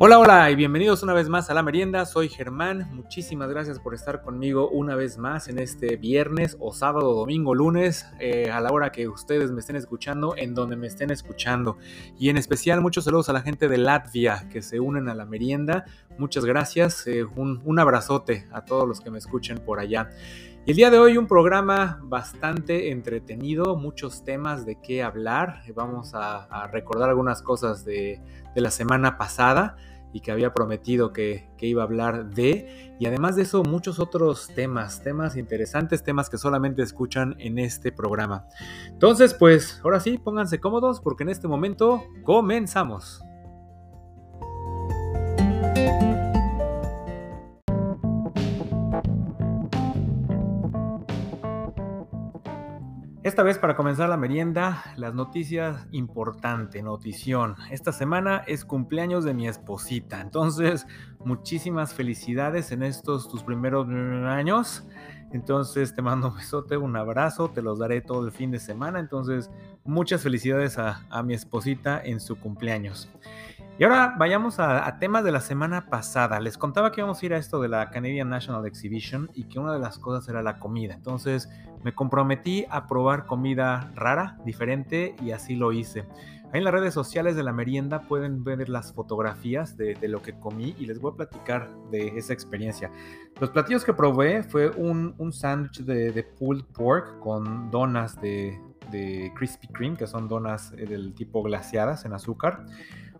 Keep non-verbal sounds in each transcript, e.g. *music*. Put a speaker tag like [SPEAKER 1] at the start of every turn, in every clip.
[SPEAKER 1] Hola, hola y bienvenidos una vez más a la merienda. Soy Germán. Muchísimas gracias por estar conmigo una vez más en este viernes o sábado, domingo, lunes, eh, a la hora que ustedes me estén escuchando, en donde me estén escuchando. Y en especial muchos saludos a la gente de Latvia que se unen a la merienda. Muchas gracias. Eh, un, un abrazote a todos los que me escuchen por allá. El día de hoy un programa bastante entretenido, muchos temas de qué hablar. Vamos a, recordar algunas cosas de, de, la semana pasada y que había prometido que, que, iba a hablar de. Y además de eso, muchos otros temas, temas interesantes, temas que solamente escuchan en este programa. Entonces, pues ahora sí, pónganse cómodos porque en este momento comenzamos. Esta vez para comenzar la merienda, las noticias importante, notición. Esta semana es cumpleaños de mi esposita, entonces muchísimas felicidades en estos tus primeros años. Entonces te mando un besote, un abrazo, te los daré todo el fin de semana. Entonces muchas felicidades a, a mi esposita en su cumpleaños. Y ahora vayamos a, a, temas de la semana pasada. Les contaba que íbamos a ir a esto de la Canadian National Exhibition y que una de las cosas era la comida. Entonces me comprometí a probar comida rara, diferente y así lo hice. Ahí en las redes sociales de la merienda pueden ver las fotografías de, de lo que comí y les voy a platicar de esa experiencia. Los platillos que probé fue un, un sándwich de, de, pulled pork con donas de, de Krispy Kreme, que son donas del tipo glaciadas en azúcar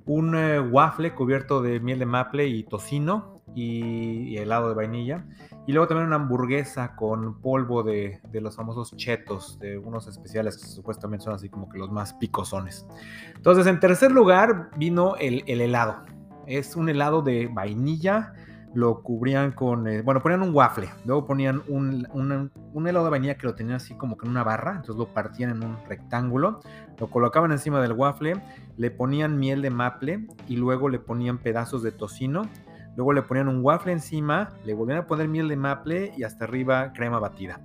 [SPEAKER 1] un eh, waffle cubierto de miel de maple y tocino y, y, helado de vainilla. Y luego también una hamburguesa con polvo de, de, los famosos chetos, de unos especiales que supuestamente son así como que los más picosones. Entonces, en tercer lugar vino el, el helado. Es un helado de vainilla, lo cubrían con, eh, bueno, ponían un waffle, luego ponían un, un, un, helado de vainilla que lo tenían así como que en una barra, entonces lo partían en un rectángulo, lo colocaban encima del waffle, le ponían miel de maple y luego le ponían pedazos de tocino, luego le ponían un waffle encima, le volvían a poner miel de maple y hasta arriba crema batida.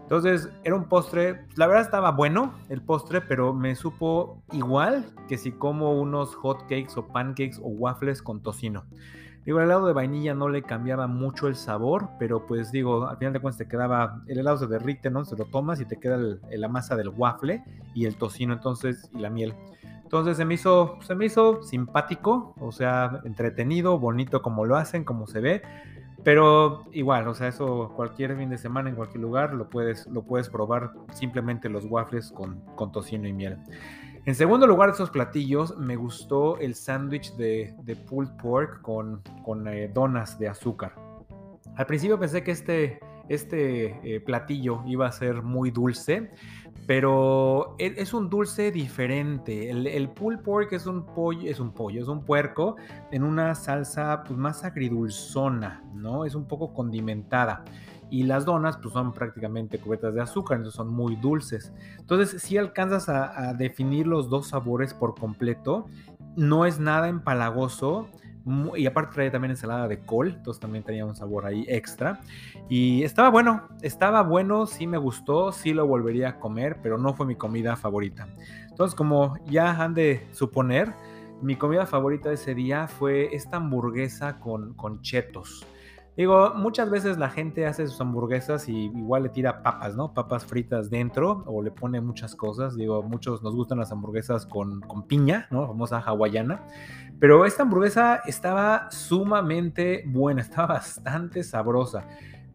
[SPEAKER 1] Entonces era un postre, la verdad estaba bueno el postre, pero me supo igual que si como unos hot cakes o pancakes o waffles con tocino. Digo, el helado de vainilla no le cambiaba mucho el sabor, pero pues digo, al final de cuentas te quedaba, el helado se derrite, ¿no? Se lo tomas y te queda el, la masa del waffle y el tocino entonces y la miel. Entonces se me hizo, se me hizo simpático, o sea, entretenido, bonito como lo hacen, como se ve. Pero igual, o sea, eso cualquier fin de semana en cualquier lugar lo puedes, lo puedes probar simplemente los waffles con, con tocino y miel. En segundo lugar de esos platillos, me gustó el sándwich de, pulled pork con, con eh, donas de azúcar. Al principio pensé que este, este eh, platillo iba a ser muy dulce, pero e, es un dulce diferente. El, el, pulled pork es un pollo, es un pollo, es un puerco en una salsa pues, más agridulzona, ¿no? Es un poco condimentada y las donas pues son prácticamente cubiertas de azúcar, entonces son muy dulces. Entonces si alcanzas a, a, definir los dos sabores por completo, no es nada empalagoso. Y aparte traía también ensalada de col, entonces también tenía un sabor ahí extra. Y estaba bueno, estaba bueno, sí me gustó, sí lo volvería a comer, pero no fue mi comida favorita. Entonces como ya han de suponer, mi comida favorita de ese día fue esta hamburguesa con, con chetos. Digo, muchas veces la gente hace sus hamburguesas y igual le tira papas, ¿no? Papas fritas dentro o le pone muchas cosas. Digo, muchos nos gustan las hamburguesas con, piña, ¿no? Famosa hawaiana. Pero esta hamburguesa estaba sumamente buena, *laughs* estaba bastante sabrosa.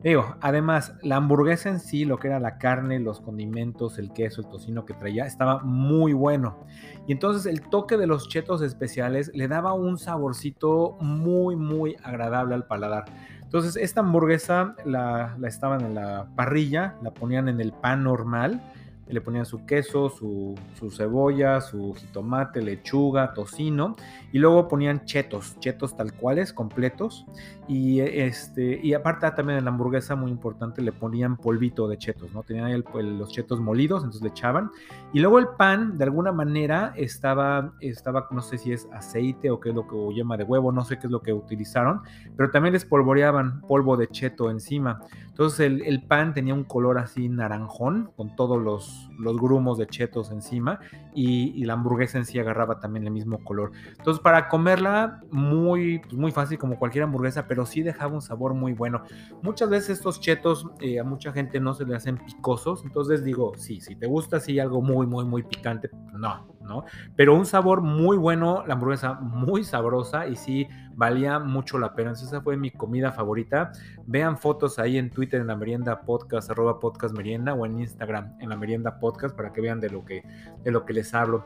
[SPEAKER 1] Digo, además, la hamburguesa en sí, lo que era la carne, los condimentos, el queso, el tocino que traía, estaba muy bueno. Y entonces el toque de los chetos especiales le daba un saborcito muy, muy agradable al paladar. Entonces, esta hamburguesa la, la, estaban en la parrilla, la ponían en el pan normal, le ponían su queso, su, su, cebolla, su jitomate, lechuga, tocino, y luego ponían chetos, chetos tal cuales, completos, y, este, y aparte también en la hamburguesa, muy importante, le ponían polvito de chetos, ¿no? Tenían el, el, los chetos molidos, entonces le echaban, y luego el pan, de alguna manera, estaba, estaba, no sé si es aceite o qué es lo que, o yema de huevo, no sé qué es lo que utilizaron, pero también les polvoreaban polvo de cheto encima, entonces el, el pan tenía un color así naranjón, con todos los, los grumos de chetos encima y, la hamburguesa en sí agarraba también el mismo color. Entonces para comerla muy, pues, muy fácil como cualquier hamburguesa, pero sí dejaba un sabor muy bueno. Muchas veces estos chetos eh, a mucha gente no se le hacen picosos, entonces digo, sí, si te gusta así algo muy, muy, muy picante, no, ¿no? Pero un sabor muy bueno, la hamburguesa muy sabrosa y sí valía mucho la pena. esa fue mi comida favorita. Vean fotos ahí en Twitter en la merienda podcast, arroba podcast merienda o en Instagram en la merienda podcast para que vean de lo que, de lo que les hablo.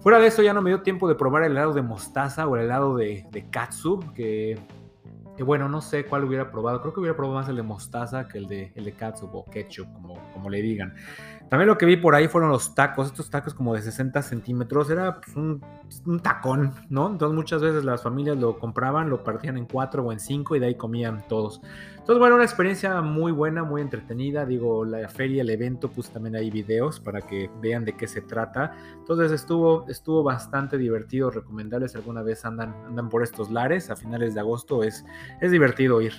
[SPEAKER 1] Fuera de eso ya no me dio tiempo de probar el helado de mostaza o el helado de, de katsu, que bueno, no sé cuál hubiera probado. Creo que hubiera probado más el de mostaza que el de, el o ketchup, como, como le digan. También lo que vi por ahí fueron los tacos, estos tacos como de 60 centímetros, era pues, un, un, tacón, ¿no? Entonces muchas veces las familias lo compraban, lo partían en cuatro o en cinco y de ahí comían todos. Entonces, bueno, una experiencia muy buena, muy entretenida. Digo, la feria, el evento, puse también ahí videos para que vean de qué se trata. Entonces estuvo, estuvo bastante divertido, recomendable si alguna vez andan, andan por estos lares a finales de agosto, es, es divertido ir.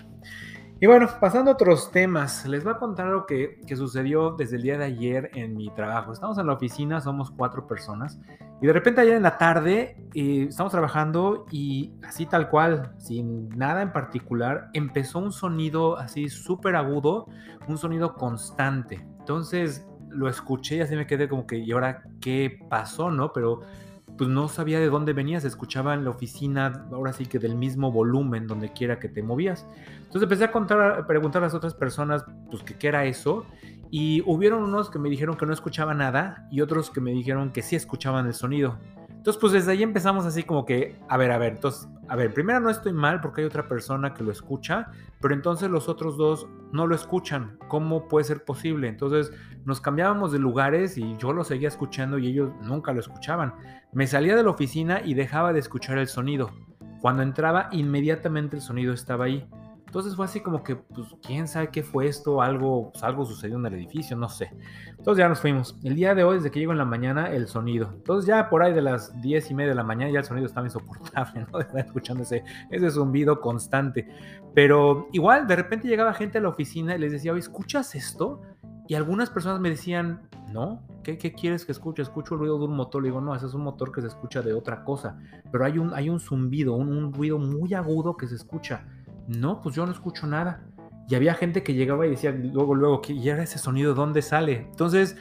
[SPEAKER 1] Y bueno, pasando a otros temas, les voy a contar lo que, sucedió desde el día de ayer en mi trabajo. Estamos en la oficina, somos cuatro personas, y de repente ayer en la tarde eh, estamos trabajando y así tal cual, sin nada en particular, empezó un sonido así súper agudo, un sonido constante. Entonces lo escuché y así me quedé como que, ¿y ahora qué pasó, no? Pero pues no sabía de dónde venía, se escuchaba en la oficina, ahora sí que del mismo volumen, donde quiera que te movías. Entonces empecé a, contar, a preguntar a las otras personas, pues, qué era eso, y hubieron unos que me dijeron que no escuchaba nada y otros que me dijeron que sí escuchaban el sonido. Entonces, pues desde ahí empezamos así como que, a ver, a ver, entonces, a ver, primero no estoy mal porque hay otra persona que lo escucha, pero entonces los otros dos no lo escuchan. ¿Cómo puede ser posible? Entonces nos cambiábamos de lugares y yo lo seguía escuchando y ellos nunca lo escuchaban. Me salía de la oficina y dejaba de escuchar el sonido. Cuando entraba, inmediatamente el sonido estaba ahí. Entonces fue así como que, pues, quién sabe qué fue esto, algo, pues, algo sucedió en el edificio, no sé. Entonces ya nos fuimos. El día de hoy, desde que llego en la mañana, el sonido. Entonces ya por ahí de las diez y media de la mañana ya el sonido estaba insoportable, *laughs* ¿no? De estar escuchando ese, zumbido constante. Pero igual, de repente llegaba gente a la oficina y les decía, oye, ¿escuchas esto? Y algunas personas me decían, no, ¿qué, quieres que escuche? Escucho el ruido de un motor. Le digo, no, ese es un motor que se escucha de otra cosa. Pero hay un, hay un zumbido, un ruido muy agudo que se escucha. No, pues yo no escucho nada. Y había gente que llegaba y decía luego, luego, ¿y era ese sonido? ¿Dónde sale? Entonces,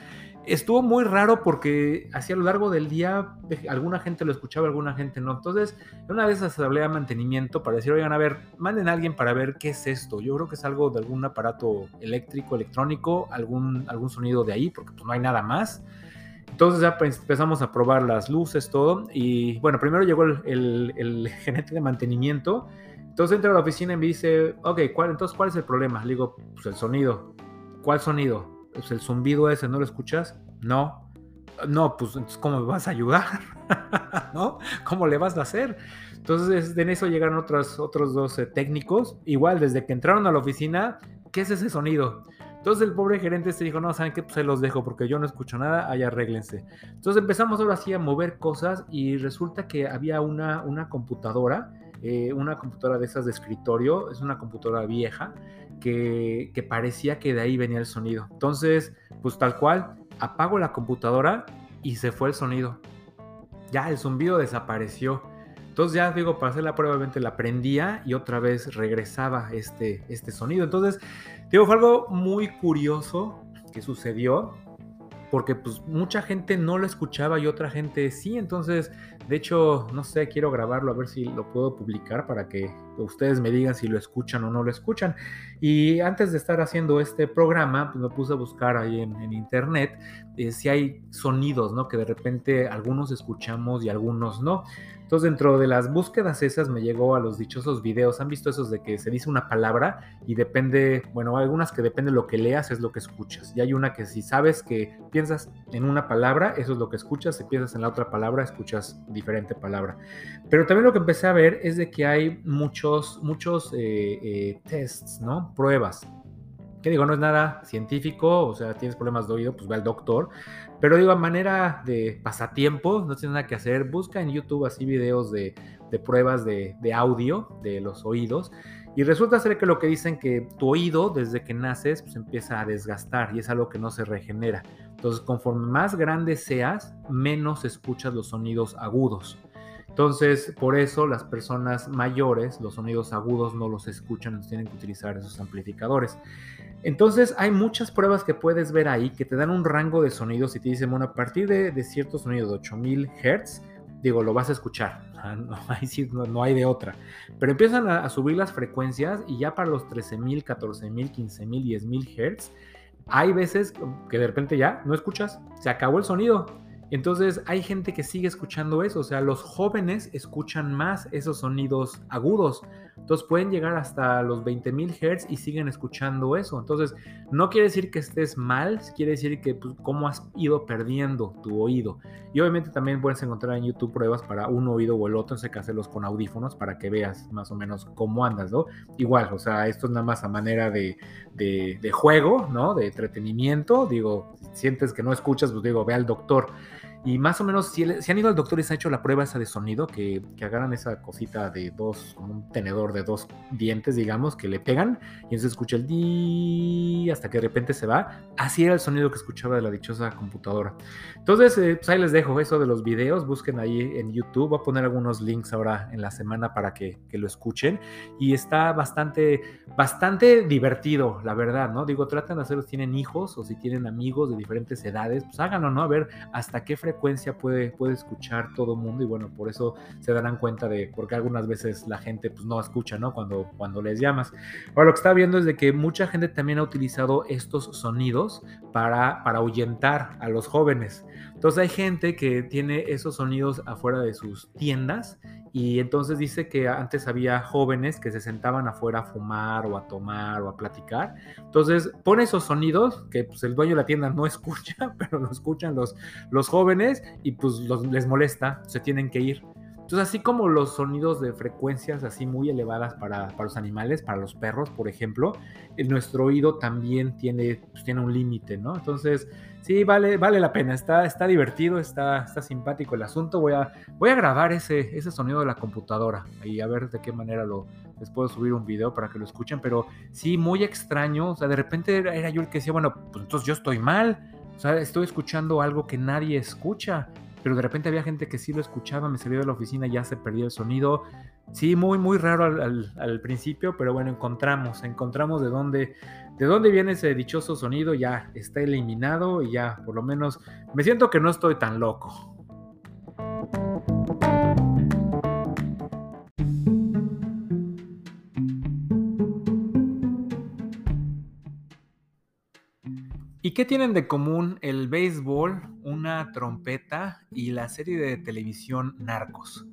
[SPEAKER 1] estuvo muy raro porque hacia lo largo del día alguna gente lo escuchaba, alguna gente no. Entonces, una vez hablé a mantenimiento para decir, oigan, a ver, manden a alguien para ver qué es esto. Yo creo que es algo de algún aparato eléctrico, electrónico, algún, algún sonido de ahí, porque pues, no hay nada más. Entonces ya pues, empezamos a probar las luces, todo. Y bueno, primero llegó el, el, el *laughs* gerente de mantenimiento entonces entra a la oficina y me dice, ok, ¿cuál, entonces ¿cuál es el problema? Le digo, pues el sonido. ¿Cuál sonido? Pues el zumbido ese, ¿no lo escuchas? No. No, pues entonces ¿cómo me vas a ayudar? *laughs* ¿No? ¿Cómo le vas a hacer? Entonces en eso llegaron otros, otros dos técnicos. Igual, desde que entraron a la oficina, ¿qué es ese sonido? Entonces el pobre gerente se dijo, no, ¿saben qué? Pues se los dejo porque yo no escucho nada, ahí arréglense. Entonces empezamos ahora sí a mover cosas y resulta que había una, una computadora eh, una computadora de esas de escritorio, es una computadora vieja, que, que parecía que de ahí venía el sonido. Entonces, pues tal cual, apago la computadora y se fue el sonido. Ya el zumbido desapareció. Entonces ya digo, para hacer la prueba, la prendía y otra vez regresaba este, este sonido. Entonces, digo, fue algo muy curioso que sucedió porque pues mucha gente no lo escuchaba y otra gente sí, entonces de hecho no sé, quiero grabarlo a ver si lo puedo publicar para que ustedes me digan si lo escuchan o no lo escuchan. Y antes de estar haciendo este programa, pues me puse a buscar ahí en, internet eh, si hay sonidos, ¿no? Que de repente algunos escuchamos y algunos no. Entonces, dentro de las búsquedas esas me llegó a los dichosos videos. ¿Han visto esos de que se dice una palabra y depende, bueno, algunas que depende de lo que leas es lo que escuchas. Y hay una que si sabes que piensas en una palabra, eso es lo que escuchas. Si piensas en la otra palabra, escuchas diferente palabra. Pero también lo que empecé a ver es de que hay muchos, muchos eh, eh, tests, ¿no? Pruebas que digo, no es nada científico, o sea, tienes problemas de oído, pues ve al doctor, pero digo, a manera de pasatiempo, no tienes nada que hacer, busca en YouTube así videos de, pruebas de, de, audio de los oídos. Y resulta ser que lo que dicen que tu oído desde que naces pues empieza a desgastar y es algo que no se regenera. Entonces, conforme más grande seas, menos escuchas los sonidos agudos. Entonces, por eso las personas mayores, los sonidos agudos no los escuchan, entonces tienen que utilizar esos amplificadores. Entonces, hay muchas pruebas que puedes ver ahí que te dan un rango de sonidos y te dicen, bueno, a partir de, de cierto sonido de 8000 Hz, digo, lo vas a escuchar, *laughs* no, hay, no, hay de otra. Pero empiezan a, a, subir las frecuencias y ya para los 13.000, 14.000, 15.000, 10.000 Hz, hay veces que de repente ya no escuchas, se acabó el sonido entonces hay gente que sigue escuchando eso, o sea, los jóvenes escuchan más esos sonidos agudos. Entonces pueden llegar hasta los 20.000 Hz y siguen escuchando eso. Entonces no quiere decir que estés mal, quiere decir que pues, cómo has ido perdiendo tu oído. Y obviamente también puedes encontrar en YouTube pruebas para un oído o el otro, entonces hay que hacerlos con audífonos para que veas más o menos cómo andas, ¿no? Igual, o sea, esto es nada más a manera de, de, de juego, ¿no? De entretenimiento. Digo, sientes que no escuchas, pues digo, ve al doctor. Y más o menos, si, han ido al doctor y se ha hecho la prueba esa de sonido, que, que, agarran esa cosita de dos, como un tenedor de dos dientes, digamos, que le pegan y entonces escucha el di hasta que de repente se va. Así era el sonido que escuchaba de la dichosa computadora. Entonces, eh, pues ahí les dejo eso de los videos. Busquen ahí en YouTube. Voy a poner algunos links ahora en la semana para que, que lo escuchen. Y está bastante, bastante divertido, la verdad, ¿no? Digo, tratan de hacerlo si tienen hijos o si tienen amigos de diferentes edades, pues háganlo, ¿no? A ver hasta qué frecuencia frecuencia puede, puede escuchar todo mundo y bueno, por eso se darán cuenta de, porque algunas veces la gente pues no escucha, ¿no? Cuando, cuando les llamas. Ahora lo que está viendo es de que mucha gente también ha utilizado estos sonidos para, para ahuyentar a los jóvenes. Entonces hay gente que tiene esos sonidos afuera de sus tiendas y entonces dice que antes había jóvenes que se sentaban afuera a fumar o a tomar o a platicar. Entonces pone esos sonidos que pues, el dueño de la tienda no *laughs* escucha, pero lo escuchan los, los jóvenes y pues los, les molesta, se tienen que ir. Entonces, así como los sonidos de frecuencias así muy elevadas para, para los animales, para los perros, por ejemplo, nuestro oído también tiene, pues, tiene un límite, ¿no? Entonces, sí, vale, vale la pena, está, está divertido, está, está simpático el asunto. Voy a, voy a grabar ese, ese sonido de la computadora y a ver de qué manera lo, les puedo subir un video para que lo escuchen, pero sí, muy extraño, o sea, de repente era, era yo el que decía, bueno, pues entonces yo estoy mal, o sea, estoy escuchando algo que nadie escucha pero de repente había gente que sí lo escuchaba, me salía de la oficina, ya se perdía el sonido. Sí, muy, muy raro al, principio, pero bueno, encontramos, encontramos de dónde, de dónde viene ese dichoso sonido, ya está eliminado y ya, por lo menos, me siento que no estoy tan loco. Qué tienen de común el béisbol, una trompeta y la serie de televisión Narcos?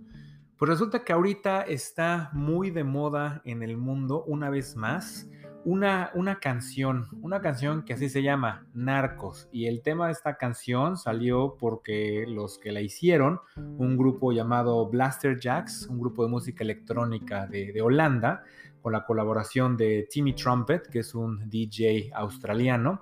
[SPEAKER 1] Pues resulta que ahorita está muy de moda en el mundo, una vez más, una, una canción, una canción que así se llama, Narcos. Y el tema de esta canción salió porque los que la hicieron, un grupo llamado Blaster Jacks, un grupo de música electrónica de, de Holanda, con la colaboración de Timmy Trumpet, que es un DJ australiano,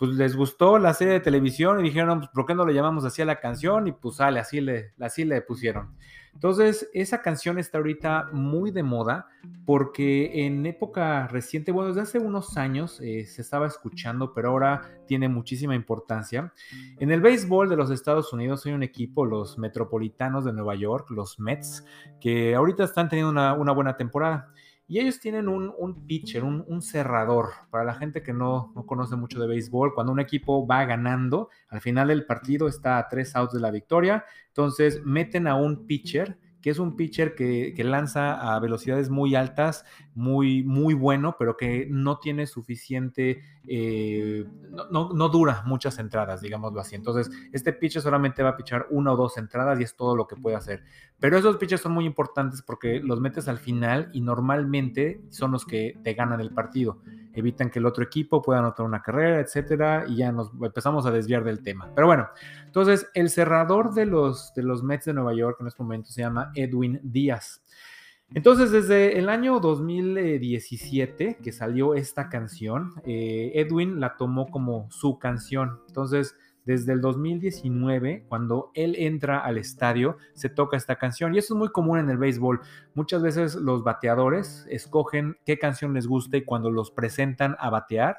[SPEAKER 1] pues les gustó la serie de televisión y dijeron, pues, ¿por qué no le llamamos así a la canción? Y pues sale, así le, así le pusieron. Entonces, esa canción está ahorita muy de moda porque en época reciente, bueno, desde hace unos años eh, se estaba escuchando, pero ahora tiene muchísima importancia. En el béisbol de los Estados Unidos hay un equipo, los Metropolitanos de Nueva York, los Mets, que ahorita están teniendo una, una buena temporada. Y ellos tienen un, pitcher, un, cerrador. Para la gente que no, no, conoce mucho de béisbol, cuando un equipo va ganando, al final del partido está a tres outs de la victoria. Entonces meten a un pitcher que es un pitcher que, lanza a velocidades muy altas, muy, muy bueno, pero que no tiene suficiente, eh, no, dura muchas entradas, digámoslo así. Entonces, este pitcher solamente va a pichar una o dos entradas y es todo lo que puede hacer. Pero esos pitchers son muy importantes porque los metes al final y normalmente son los que te ganan el partido evitan que el otro equipo pueda anotar una carrera, etcétera, y ya nos empezamos a desviar del tema. Pero bueno, entonces el cerrador de los, de los Mets de Nueva York en este momento se llama Edwin Díaz. Entonces, desde el año 2017 que salió esta canción, eh, Edwin la tomó como su canción. Entonces, desde el 2019, cuando él entra al estadio, se toca esta canción. Y eso es muy común en el béisbol. Muchas veces los bateadores escogen qué canción les gusta y cuando los presentan a batear,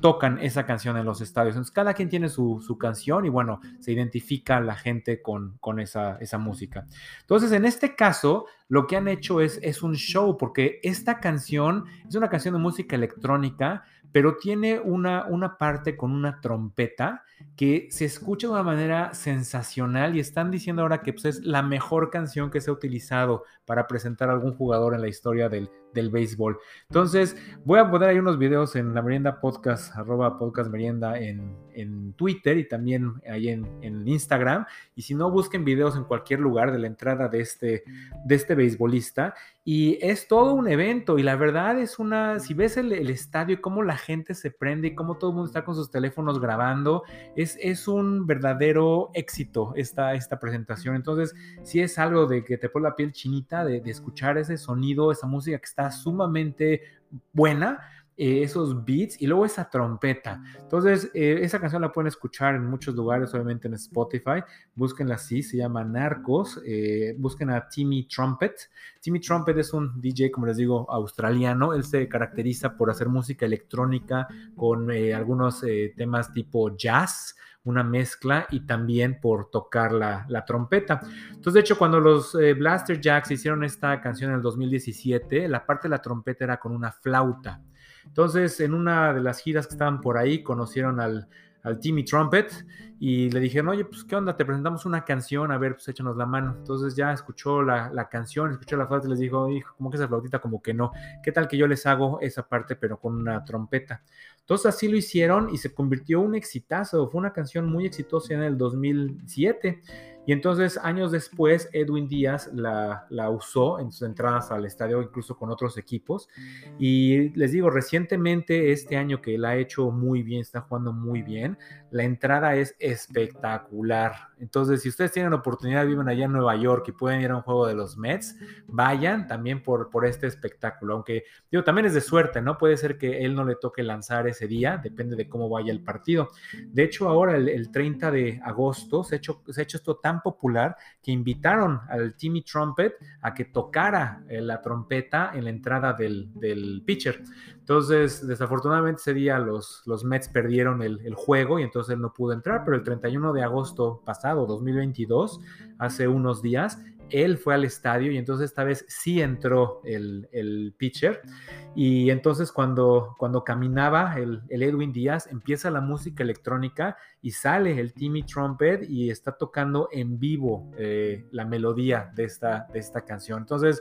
[SPEAKER 1] tocan esa canción en los estadios. Entonces, cada quien tiene su, canción y bueno, se identifica la gente con, con esa, esa, música. Entonces, en este caso, lo que han hecho es, es un show, porque esta canción es una canción de música electrónica, pero tiene una, una parte con una trompeta que se escucha de una manera sensacional y están diciendo ahora que pues, es la mejor canción que se ha utilizado para presentar a algún jugador en la historia del, del béisbol. Entonces, voy a poner ahí unos videos en la merienda podcast, arroba podcast merienda en, en Twitter y también ahí en, en, Instagram. Y si no, busquen videos en cualquier lugar de la entrada de este, de este beisbolista. Y es todo un evento y la verdad es una, si ves el, el estadio y cómo la gente se prende y cómo todo el mundo está con sus teléfonos grabando, es, es un verdadero éxito esta, esta presentación. Entonces, si es algo de que te pone la piel chinita de, escuchar ese sonido, esa música que está sumamente buena, eh, esos beats y luego esa trompeta. Entonces, eh, esa canción la pueden escuchar en muchos lugares, obviamente en Spotify. Búsquenla así, se llama Narcos. Eh, busquen a Timmy Trumpet. Timmy Trumpet es un DJ, como les digo, australiano. Él se caracteriza por hacer música electrónica con algunos temas tipo jazz una mezcla y también por tocar la, trompeta. Entonces, de hecho, cuando los Blaster Jacks hicieron esta canción en el 2017, la parte de la trompeta era con una flauta. Entonces, en una de las giras que estaban por ahí, conocieron al, al Timmy Trumpet y le dijeron, oye, pues qué onda, te presentamos una canción, a ver, pues échanos la mano. Entonces ya escuchó la, la canción, escuchó la flauta y les dijo, hijo, como que esa flautita como que no, ¿qué tal que yo les hago esa parte pero con una trompeta? Entonces así lo hicieron y se convirtió en un exitazo, fue una canción muy exitosa en el 2007. Y entonces, años después, Edwin Díaz la, la, usó en sus entradas al estadio, incluso con otros equipos. Y les digo, recientemente, este año que la ha hecho muy bien, está jugando muy bien, la entrada es espectacular. Entonces, si ustedes tienen oportunidad, viven allá en Nueva York y pueden ir a un juego de los Mets, vayan también por, por este espectáculo. Aunque, digo, también es de suerte, ¿no? Puede ser que él no le toque lanzar ese día, depende de cómo vaya el partido. De hecho, ahora, el, 30 de agosto, se ha hecho, se ha hecho esto tan popular que invitaron al Timmy Trumpet a que tocara eh, la trompeta en la entrada del, del pitcher. Entonces, desafortunadamente ese día los, los Mets perdieron el, el, juego y entonces él no pudo entrar, pero el 31 de agosto pasado, 2022, hace unos días, él fue al estadio y entonces esta vez sí entró el, el pitcher. Y entonces cuando, cuando caminaba el, el, Edwin Díaz, empieza la música electrónica y sale el Timmy Trumpet y está tocando en vivo eh, la melodía de esta, de esta canción. Entonces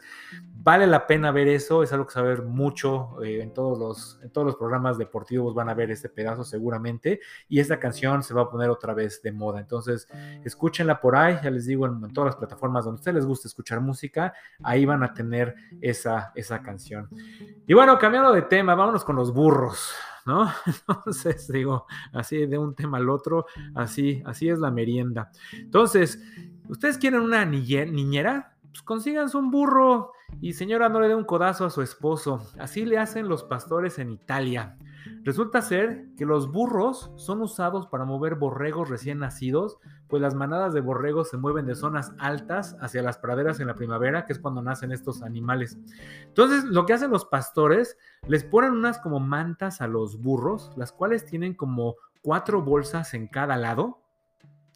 [SPEAKER 1] vale la pena ver eso, es algo que saber mucho eh, en, todos los, en todos los programas deportivos van a ver este pedazo seguramente y esta canción se va a poner otra vez de moda. Entonces escúchenla por ahí, ya les digo, en, todas las plataformas donde ustedes les gusta escuchar música, ahí van a tener esa, esa canción. Y bueno, cambiando de tema, vámonos con los burros. ¿No? *laughs* Entonces, digo, así de un tema al otro, así, así es la merienda. Entonces, ¿ustedes quieren una niñera? Pues consíganse un burro y señora no le dé un codazo a su esposo. Así le hacen los pastores en Italia. Resulta ser que los burros son usados para mover borregos recién nacidos, pues las manadas de borregos se mueven de zonas altas hacia las praderas en la primavera, que es cuando nacen estos animales. Entonces, lo que hacen los pastores, les ponen unas como mantas a los burros, las cuales tienen como cuatro bolsas en cada lado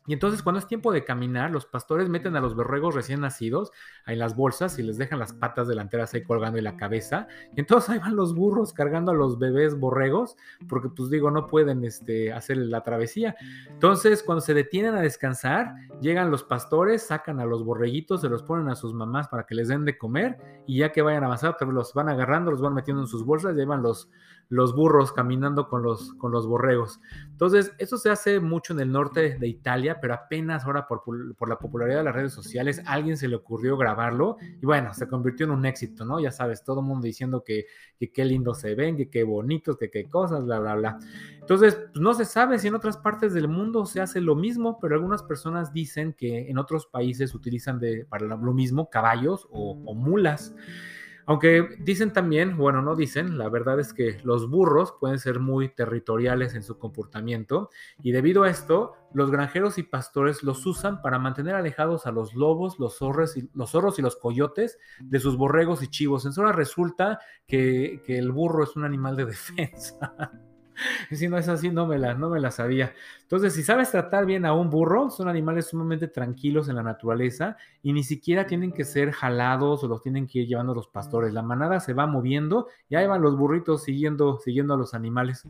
[SPEAKER 1] y entonces cuando es tiempo de caminar, los pastores meten a los borregos recién nacidos en las bolsas y les dejan las patas delanteras ahí colgando y la cabeza. Y entonces ahí van los burros cargando a los bebés borregos, porque pues digo, no pueden este, hacer la travesía. Entonces cuando se detienen a descansar, llegan los pastores, sacan a los borreguitos, se los ponen a sus mamás para que les den de comer y ya que vayan a avanzar, los van agarrando, los van metiendo en sus bolsas, llevan los, los burros caminando con los, con los borregos. Entonces, eso se hace mucho en el norte de Italia, pero apenas ahora por, la popularidad de las redes sociales, alguien se le ocurrió grabarlo y bueno, se convirtió en un éxito, ¿no? Ya sabes, todo el mundo diciendo que, qué lindo se ven, que qué bonitos, que qué cosas, bla, bla, bla. Entonces, pues, no se sabe si en otras partes del mundo se hace lo mismo, pero algunas personas dicen que en otros países utilizan de, para lo mismo caballos o mulas. Aunque dicen también, bueno, no dicen, la verdad es que los burros pueden ser muy territoriales en su comportamiento y debido a esto, los granjeros y pastores los usan para mantener alejados a los lobos, los zorros y los, zorros y los coyotes de sus borregos y chivos. En zona resulta que, que el burro es un animal de *laughs* defensa. *laughs* si no es así, no me, la, no me la sabía. Entonces, si sabes tratar bien a un burro, son animales sumamente tranquilos en la naturaleza y ni siquiera tienen que ser jalados o los tienen que ir llevando los pastores. La manada se va moviendo y ahí van los burritos siguiendo, siguiendo a los animales.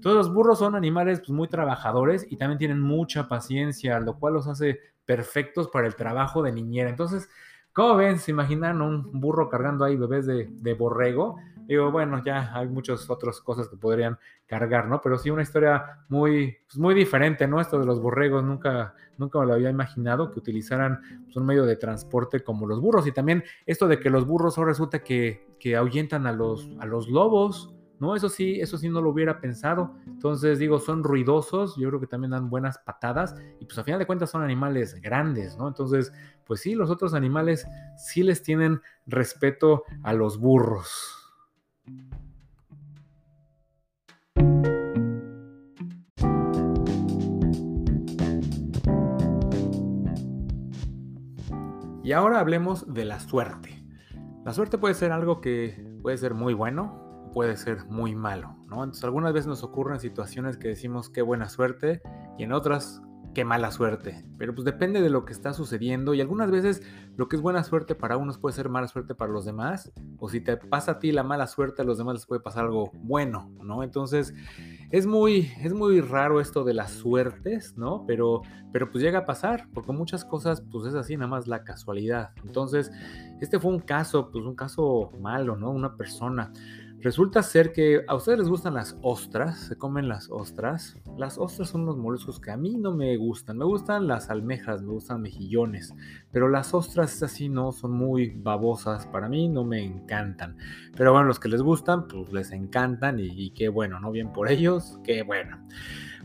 [SPEAKER 1] Todos los burros son animales pues, muy trabajadores y también tienen mucha paciencia, lo cual los hace perfectos para el trabajo de niñera. Entonces, ¿cómo ven? ¿Se imaginan un burro cargando ahí bebés de, de borrego? Digo, bueno, ya hay muchas otras cosas que podrían cargar, ¿no? Pero sí una historia muy, pues muy diferente, ¿no? Esto de los borregos, nunca, nunca me lo había imaginado que utilizaran pues, un medio de transporte como los burros. Y también esto de que los burros ahora resulta que, que ahuyentan a los, a los lobos, ¿no? Eso sí, eso sí no lo hubiera pensado. Entonces, digo, son ruidosos, yo creo que también dan buenas patadas y pues a final de cuentas son animales grandes, ¿no? Entonces, pues sí, los otros animales sí les tienen respeto a los burros. Y ahora hablemos de la suerte. La suerte puede ser algo que puede ser muy bueno, puede ser muy malo, ¿no? Entonces algunas veces nos ocurren situaciones que decimos qué buena suerte y en otras qué mala suerte. Pero pues depende de lo que está sucediendo y algunas veces lo que es buena suerte para unos puede ser mala suerte para los demás. O si te pasa a ti la mala suerte, a los demás les puede pasar algo bueno, ¿no? Entonces es muy, es muy raro esto de las suertes, ¿no? Pero, pero pues llega a pasar, porque muchas cosas pues es así, nada más la casualidad. Entonces, este fue un caso, pues un caso malo, ¿no? Una persona Resulta ser que a ustedes les gustan las ostras, se comen las ostras. Las ostras son unos moluscos que a mí no me gustan. Me gustan las almejas, me gustan mejillones, pero las ostras así no, son muy babosas. Para mí no me encantan. Pero bueno, los que les gustan, pues les encantan y, qué bueno, ¿no? Bien por ellos, qué bueno.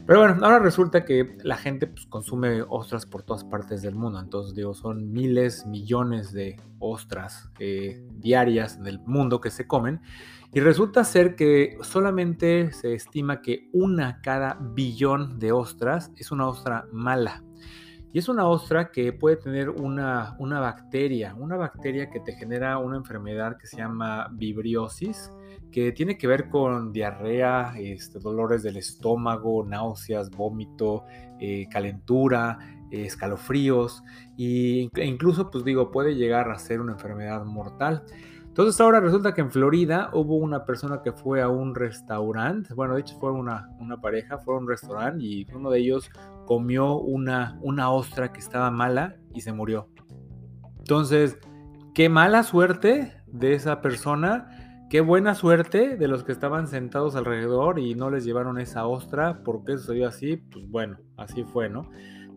[SPEAKER 1] Pero bueno, ahora resulta que la gente pues, consume ostras por todas partes del mundo. Entonces, digo, son miles, millones de ostras eh, diarias del mundo que se comen. Y resulta ser que solamente se estima que una cada billón de ostras es una ostra mala. Y es una ostra que puede tener una, una bacteria, una bacteria que te genera una enfermedad que se llama vibriosis, que tiene que ver con diarrea, este, dolores del estómago, náuseas, vómito, eh, calentura, escalofríos e incluso, pues digo, puede llegar a ser una enfermedad mortal. Entonces ahora resulta que en Florida hubo una persona que fue a un restaurante, bueno, de hecho fue una, pareja, fue a un restaurante y uno de ellos comió una, una ostra que estaba mala y se murió. Entonces, qué mala suerte de esa persona, qué buena suerte de los que estaban sentados alrededor y no les llevaron esa ostra, ¿por qué sucedió así? Pues bueno, así fue, ¿no?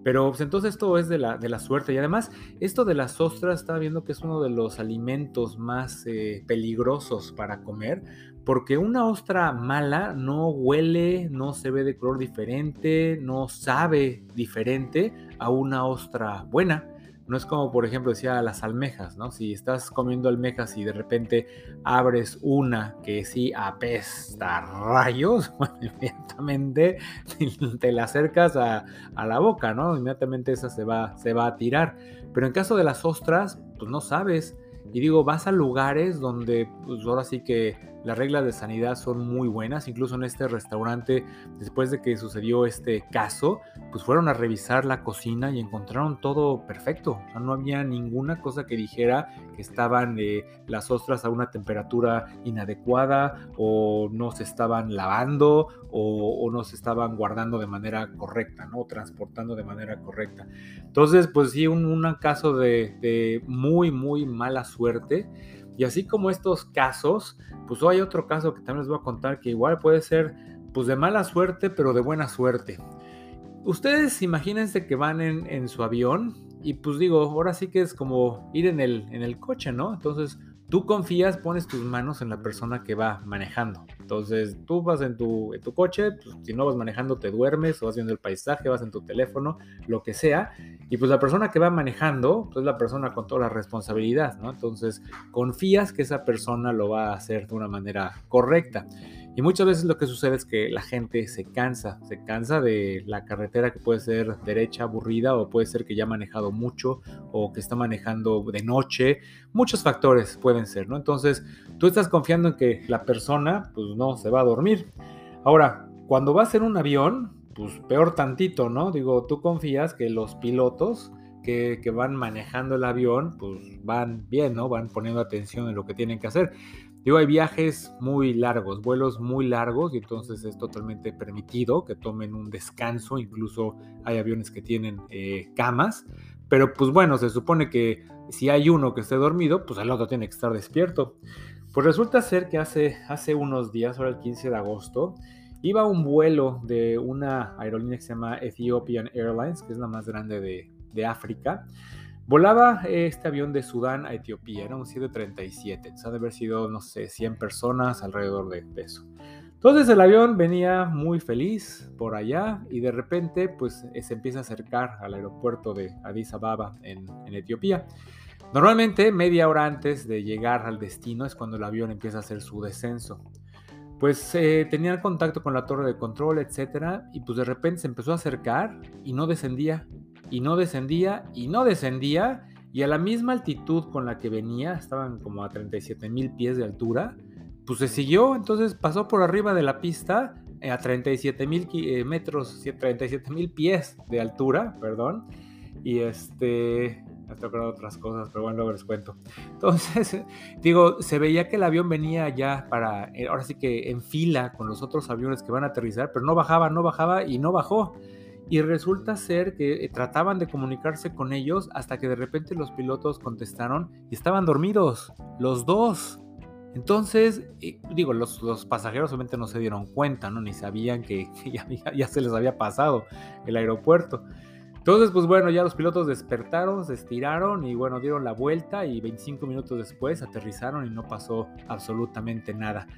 [SPEAKER 1] Pero pues, entonces esto es de la, de la suerte. Y además, esto de las ostras, estaba viendo que es uno de los alimentos más eh, peligrosos para comer, porque una ostra mala no huele, no se ve de color diferente, no sabe diferente a una ostra buena. No es como, por ejemplo, decía las almejas, ¿no? Si estás comiendo almejas y de repente abres una que sí apesta rayos, *laughs* bueno, inmediatamente *laughs* te la acercas a, la boca, ¿no? Inmediatamente esa se va, se va a tirar. Pero en caso de las ostras, pues no sabes. Y digo, vas a lugares donde, pues ahora sí que las reglas de sanidad son muy buenas. Incluso en este restaurante, después de que sucedió este caso, pues fueron a revisar la cocina y encontraron todo perfecto. no había ninguna cosa que dijera que estaban eh, las ostras a una temperatura inadecuada o no se estaban lavando o, no se estaban guardando de manera correcta, ¿no? transportando de manera correcta. Entonces, pues sí, un, un caso de, de muy, muy mala suerte. Y así como estos casos, pues hay otro caso que también les voy a contar que igual puede ser pues de mala suerte, pero de buena suerte. Ustedes imagínense que van en, en su avión y pues digo, ahora sí que es como ir en el, en el coche, ¿no? Entonces tú confías, pones tus manos en la persona que va manejando. Entonces tú vas en tu, coche, pues, si no vas manejando te duermes o vas viendo el paisaje, vas en tu teléfono, lo que sea. Y pues la persona que va manejando pues, es la persona con toda la responsabilidad, ¿no? Entonces confías que esa persona lo va a hacer de una manera correcta. Y muchas veces lo que sucede es que la gente se cansa, se cansa de la carretera que puede ser derecha, aburrida, o puede ser que ya ha manejado mucho, o que está manejando de noche. Muchos factores pueden ser, ¿no? Entonces, tú estás confiando en que la persona, pues no, se va a dormir. Ahora, cuando vas en un avión, pues peor tantito, ¿no? Digo, tú confías que los pilotos que, que, van manejando el avión, pues van bien, ¿no? Van poniendo atención en lo que tienen que hacer. Digo, hay viajes muy largos, vuelos muy largos y entonces es totalmente permitido que tomen un descanso, incluso hay aviones que tienen eh, camas, pero pues bueno, se supone que si hay uno que esté dormido, pues el otro tiene que estar despierto. Pues resulta ser que hace, hace unos días, ahora el 15 de agosto, iba un vuelo de una aerolínea que se llama Ethiopian Airlines, que es la más grande de, de África, Volaba este avión de Sudán a Etiopía, era un 737, entonces ha de haber sido, no sé, 100 personas alrededor de, eso. Entonces el avión venía muy feliz por allá y de repente pues eh, se empieza a acercar al aeropuerto de Addis Ababa en, Etiopía. Normalmente media hora antes de llegar al destino es cuando el avión empieza a hacer su descenso. Pues eh, tenían contacto con la torre de control, etcétera, y pues de repente se empezó a acercar y no descendía y no descendía y no descendía y a la misma altitud con la que venía, estaban como a 37 mil pies de altura, pues se siguió, entonces pasó por arriba de la pista eh, a 37 mil eh, metros, 37 mil pies de altura, perdón, y este, hasta otras cosas, pero bueno, luego les cuento. Entonces, *laughs* digo, se veía que el avión venía ya para, eh, ahora sí que en fila con los otros aviones que van a aterrizar, pero no bajaba, no bajaba y no bajó y resulta ser que eh, trataban de comunicarse con ellos hasta que de repente los pilotos contestaron y estaban dormidos, los dos. Entonces, digo, los, pasajeros obviamente no se dieron cuenta, ¿no? Ni sabían que, *laughs* ya, ya, se les había pasado el aeropuerto. Entonces, pues bueno, ya los pilotos despertaron, se estiraron y bueno, dieron la vuelta y 25 minutos después aterrizaron y no pasó absolutamente nada.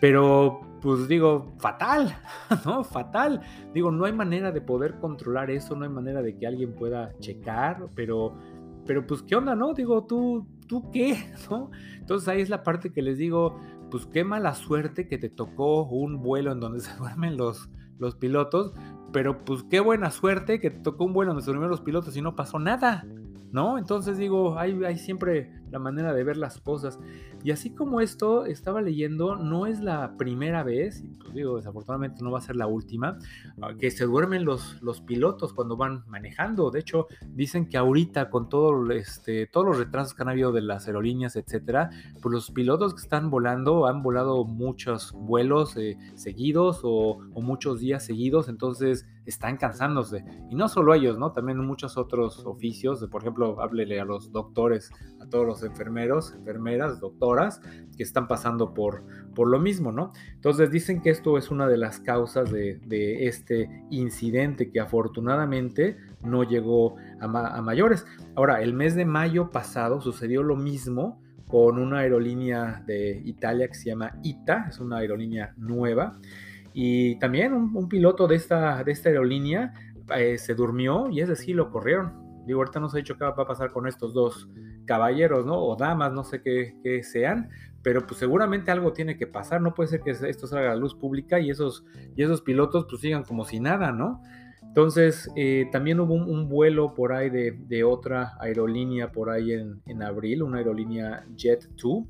[SPEAKER 1] Pero, pues digo, fatal, *laughs* ¿no? Fatal. Digo, no hay manera de poder controlar eso, no hay manera de que alguien pueda checar, pero, pero pues, ¿qué onda, no? Digo, ¿tú, tú qué? *laughs* ¿No? Entonces ahí es la parte que les digo, pues qué mala suerte que te tocó un vuelo en donde *laughs* se duermen los, los pilotos, pero pues qué buena suerte que tocó un vuelo durmieron los pilotos y no pasó nada, ¿no? Entonces digo, hay, hay siempre la manera de ver las cosas. Y así como esto, estaba leyendo, no es la primera vez, y pues digo, desafortunadamente no va a ser la última, ah, que se duermen los, los pilotos cuando van manejando. De hecho, dicen que ahorita con todo este, todos los retrasos que han habido de las aerolíneas, etcétera, pues los pilotos que están volando han volado muchos vuelos eh, seguidos o, o muchos días seguidos, entonces están cansándose. Y no solo ellos, ¿no? También muchos otros oficios, por ejemplo, háblele a los doctores, a todos los enfermeros, enfermeras, doctoras, que están pasando por, por lo mismo, ¿no? Entonces dicen que esto es una de las causas de, este incidente que afortunadamente no llegó a, a mayores. Ahora, el mes de mayo pasado sucedió lo mismo con una aerolínea de Italia que se llama ITA, es una aerolínea nueva. Y también un, piloto de esta, de esta aerolínea eh, se durmió y es decir, lo corrieron. Digo, ahorita no se ha dicho qué va a pasar con estos dos caballeros, ¿no? O damas, no sé qué, sean, pero pues seguramente algo tiene que pasar. No puede ser que esto salga a la luz pública y esos, y esos pilotos pues sigan como si nada, ¿no? Entonces, eh, también hubo un, vuelo por ahí de, otra aerolínea por ahí en, abril, una aerolínea Jet2,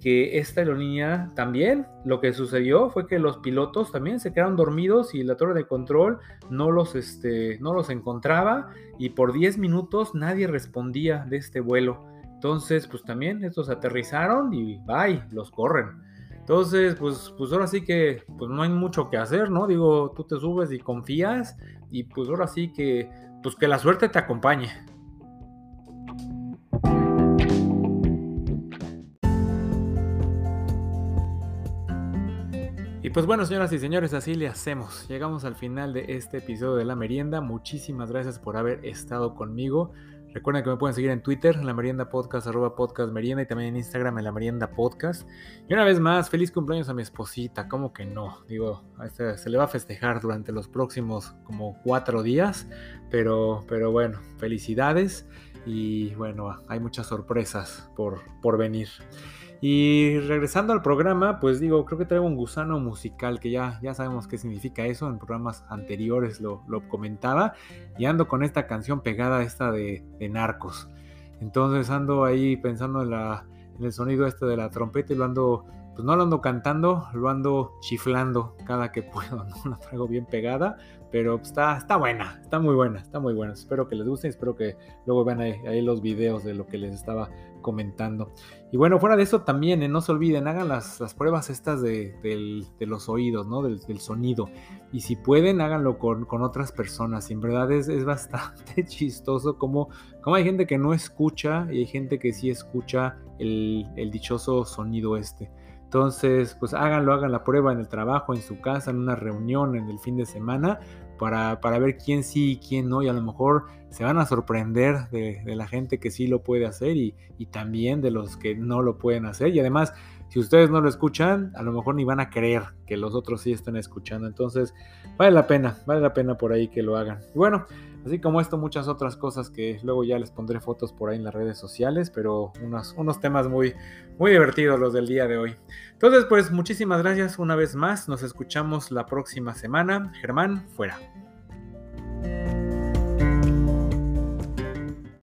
[SPEAKER 1] que esta aerolínea también lo que sucedió fue que los pilotos también se quedaron dormidos y la torre de control no los, este, no los encontraba y por 10 minutos nadie respondía de este vuelo. Entonces, pues también estos aterrizaron y bye, los corren. Entonces, pues, pues ahora sí que pues no hay mucho que hacer, ¿no? Digo, tú te subes y confías y pues ahora sí que, pues que la suerte te acompañe. Y pues bueno, señoras y señores, así le hacemos. Llegamos al final de este episodio de La Merienda. Muchísimas gracias por haber estado conmigo. Recuerden que me pueden seguir en Twitter, la merienda podcast, arroba podcast merienda y también en Instagram, en la merienda podcast. Y una vez más, feliz cumpleaños a mi esposita, ¿cómo que no? Digo, este, se le va a festejar durante los próximos como cuatro días, pero, pero bueno, felicidades y bueno, hay muchas sorpresas por, por venir. Y regresando al programa, pues digo, creo que traigo un gusano musical, que ya, ya sabemos qué significa eso, en programas anteriores lo, comentaba, y ando con esta canción pegada, esta de, Narcos. Entonces ando ahí pensando en, la, en el sonido este de la trompeta y lo ando pues no lo ando cantando, lo ando chiflando cada que puedo, *laughs* ¿no? La traigo bien pegada, pero está, está buena, está muy buena, está muy buena. Espero que les guste, espero que luego vean ahí, los videos de lo que les estaba comentando. Y bueno, fuera de eso también, eh, no se olviden, hagan las, pruebas estas de, los oídos, ¿no? Del, sonido. Y si pueden, háganlo con, otras personas. Y en verdad es, es bastante *laughs* chistoso como, como, hay gente que no escucha y hay gente que sí escucha el, el dichoso sonido este. Entonces, pues háganlo, hagan la prueba en el trabajo, en su casa, en una reunión, en el fin de semana, para, para ver quién sí y quién no. Y a lo mejor se van a sorprender de, la gente que sí lo puede hacer y, y, también de los que no lo pueden hacer. Y además, si ustedes no lo escuchan, a lo mejor ni van a creer que los otros sí están escuchando. Entonces, vale la pena, vale la pena por ahí que lo hagan. Y bueno, Así como esto, muchas otras cosas que luego ya les pondré fotos por ahí en las redes sociales, pero unos, unos temas muy, muy divertidos los del día de hoy. Entonces, pues muchísimas gracias una vez más. Nos escuchamos la próxima semana. Germán, fuera.